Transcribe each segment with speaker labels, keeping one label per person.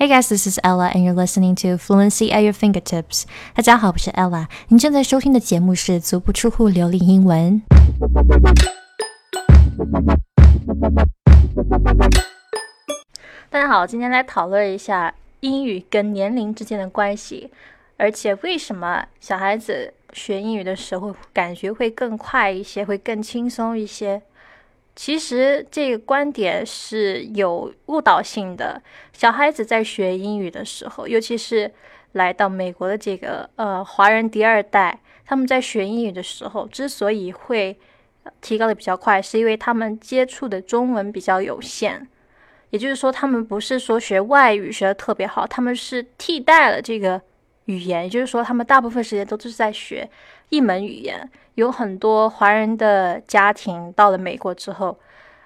Speaker 1: Hey guys, this is Ella, and you're listening to Fluency at Your Fingertips. 大家好，我是 Ella。您正在收听的节目是《足不出户流利英文》。大家好，今天来讨论一下英语跟年龄之间的关系，而且为什么小孩子学英语的时候感觉会更快一些，会更轻松一些。其实这个观点是有误导性的。小孩子在学英语的时候，尤其是来到美国的这个呃华人第二代，他们在学英语的时候，之所以会提高的比较快，是因为他们接触的中文比较有限。也就是说，他们不是说学外语学的特别好，他们是替代了这个语言。也就是说，他们大部分时间都是在学一门语言。有很多华人的家庭到了美国之后，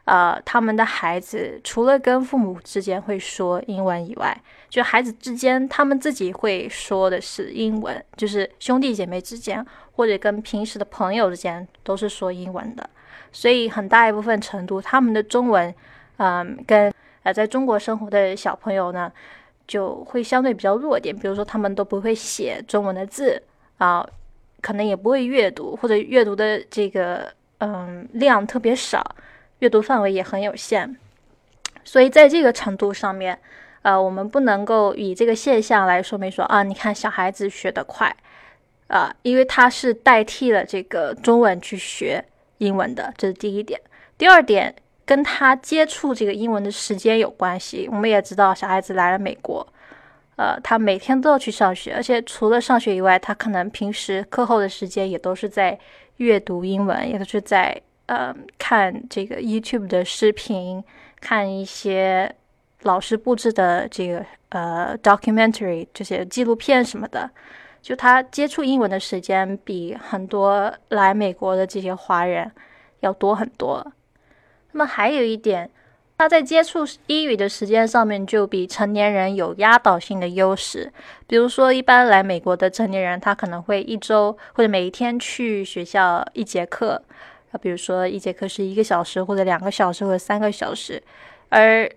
Speaker 1: 呃，他们的孩子除了跟父母之间会说英文以外，就孩子之间他们自己会说的是英文，就是兄弟姐妹之间或者跟平时的朋友之间都是说英文的。所以很大一部分程度，他们的中文，嗯，跟呃在中国生活的小朋友呢，就会相对比较弱点。比如说，他们都不会写中文的字啊。可能也不会阅读，或者阅读的这个嗯量特别少，阅读范围也很有限，所以在这个程度上面，呃，我们不能够以这个现象来说明说啊，你看小孩子学得快，啊，因为他是代替了这个中文去学英文的，这是第一点。第二点，跟他接触这个英文的时间有关系。我们也知道，小孩子来了美国。呃，他每天都要去上学，而且除了上学以外，他可能平时课后的时间也都是在阅读英文，也都是在呃看这个 YouTube 的视频，看一些老师布置的这个呃 documentary 这些纪录片什么的。就他接触英文的时间比很多来美国的这些华人要多很多。那么还有一点。他在接触英语的时间上面就比成年人有压倒性的优势。比如说，一般来美国的成年人，他可能会一周或者每一天去学校一节课，啊，比如说一节课是一个小时或者两个小时或者三个小时。而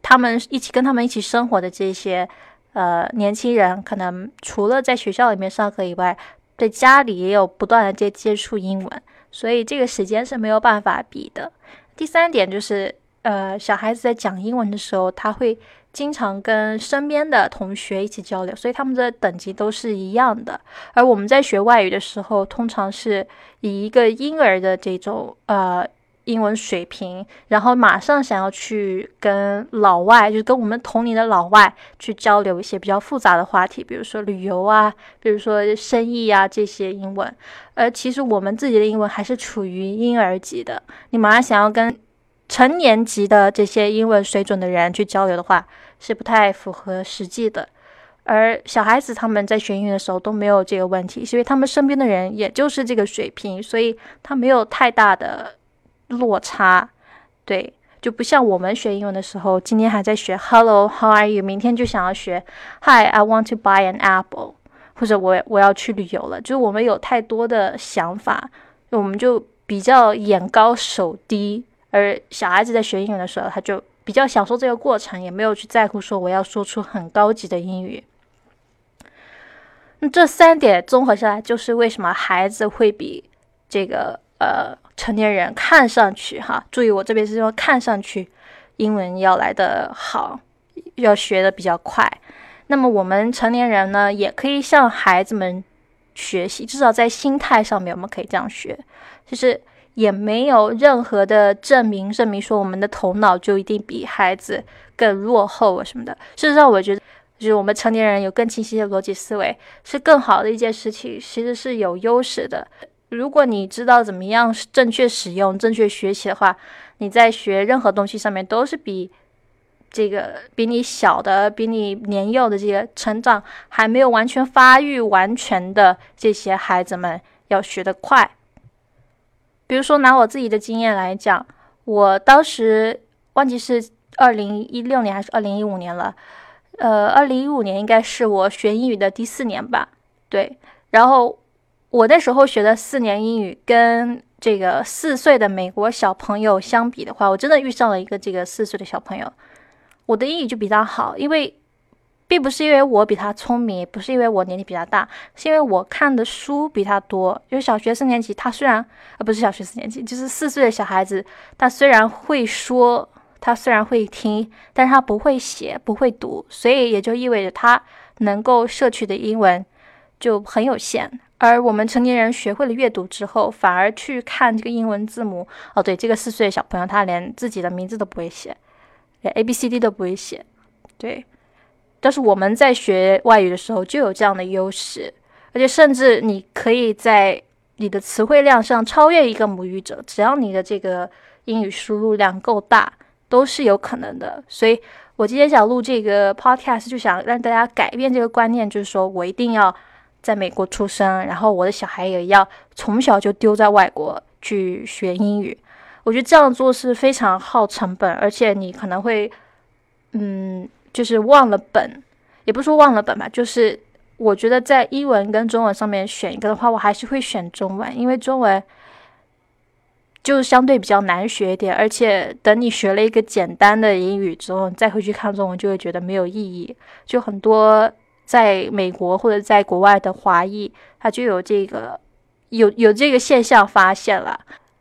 Speaker 1: 他们一起跟他们一起生活的这些呃年轻人，可能除了在学校里面上课以外，在家里也有不断的接接触英文，所以这个时间是没有办法比的。第三点就是。呃，小孩子在讲英文的时候，他会经常跟身边的同学一起交流，所以他们的等级都是一样的。而我们在学外语的时候，通常是以一个婴儿的这种呃英文水平，然后马上想要去跟老外，就是跟我们同龄的老外去交流一些比较复杂的话题，比如说旅游啊，比如说生意啊这些英文。而其实我们自己的英文还是处于婴儿级的，你马上想要跟。成年级的这些英文水准的人去交流的话，是不太符合实际的。而小孩子他们在学英语的时候都没有这个问题，是因为他们身边的人也就是这个水平，所以他没有太大的落差。对，就不像我们学英文的时候，今天还在学 Hello How are you，明天就想要学 Hi I want to buy an apple，或者我我要去旅游了。就是我们有太多的想法，我们就比较眼高手低。而小孩子在学英语的时候，他就比较享受这个过程，也没有去在乎说我要说出很高级的英语。那这三点综合下来，就是为什么孩子会比这个呃成年人看上去哈，注意我这边是说看上去英文要来的好，要学的比较快。那么我们成年人呢，也可以向孩子们学习，至少在心态上面，我们可以这样学，就是。也没有任何的证明，证明说我们的头脑就一定比孩子更落后啊什么的。事实上，我觉得就是我们成年人有更清晰的逻辑思维是更好的一件事情，其实是有优势的。如果你知道怎么样正确使用、正确学习的话，你在学任何东西上面都是比这个比你小的、比你年幼的这些成长还没有完全发育完全的这些孩子们要学得快。比如说，拿我自己的经验来讲，我当时忘记是二零一六年还是二零一五年了，呃，二零一五年应该是我学英语的第四年吧。对，然后我那时候学的四年英语，跟这个四岁的美国小朋友相比的话，我真的遇上了一个这个四岁的小朋友，我的英语就比他好，因为并不是因为我比他聪明，不是因为我年龄比他大，是因为我看的书比他多。就是小学四年级，他虽然呃不是小学四年级，就是四岁的小孩子，他虽然会说，他虽然会听，但是他不会写，不会读，所以也就意味着他能够摄取的英文就很有限。而我们成年人学会了阅读之后，反而去看这个英文字母。哦，对，这个四岁的小朋友，他连自己的名字都不会写，连 A B C D 都不会写。对，但是我们在学外语的时候就有这样的优势，而且甚至你可以在你的词汇量上超越一个母语者，只要你的这个英语输入量够大，都是有可能的。所以我今天想录这个 podcast，就想让大家改变这个观念，就是说我一定要。在美国出生，然后我的小孩也要从小就丢在外国去学英语。我觉得这样做是非常耗成本，而且你可能会，嗯，就是忘了本，也不是说忘了本吧，就是我觉得在英文跟中文上面选一个的话，我还是会选中文，因为中文就相对比较难学一点，而且等你学了一个简单的英语之后，你再回去看中文，就会觉得没有意义，就很多。在美国或者在国外的华裔，他就有这个有有这个现象发现了。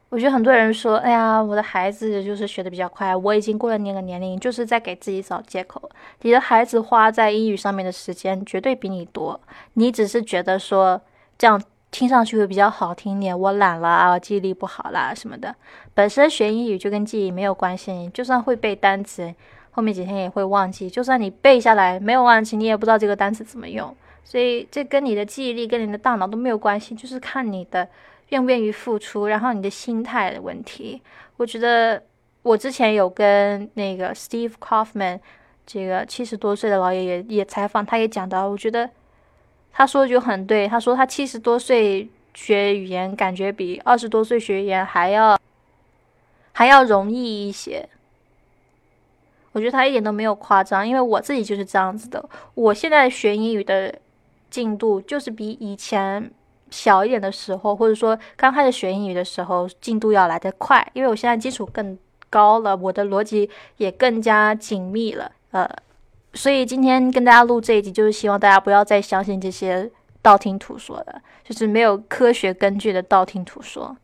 Speaker 1: 我觉得很多人说：“哎呀，我的孩子就是学的比较快，我已经过了那个年龄，就是在给自己找借口。”你的孩子花在英语上面的时间绝对比你多，你只是觉得说这样听上去会比较好听点。我懒了啊，记忆力不好啦什么的。本身学英语就跟记忆没有关系，你就算会背单词。后面几天也会忘记，就算你背下来没有忘记，你也不知道这个单词怎么用。所以这跟你的记忆力、跟你的大脑都没有关系，就是看你的愿不愿意付出，然后你的心态的问题。我觉得我之前有跟那个 Steve Kaufman 这个七十多岁的老爷爷也采访，他也讲到，我觉得他说就很对。他说他七十多岁学语言，感觉比二十多岁学语言还要还要容易一些。我觉得他一点都没有夸张，因为我自己就是这样子的。我现在学英语的进度就是比以前小一点的时候，或者说刚开始学英语的时候进度要来得快，因为我现在基础更高了，我的逻辑也更加紧密了。呃，所以今天跟大家录这一集，就是希望大家不要再相信这些道听途说的，就是没有科学根据的道听途说。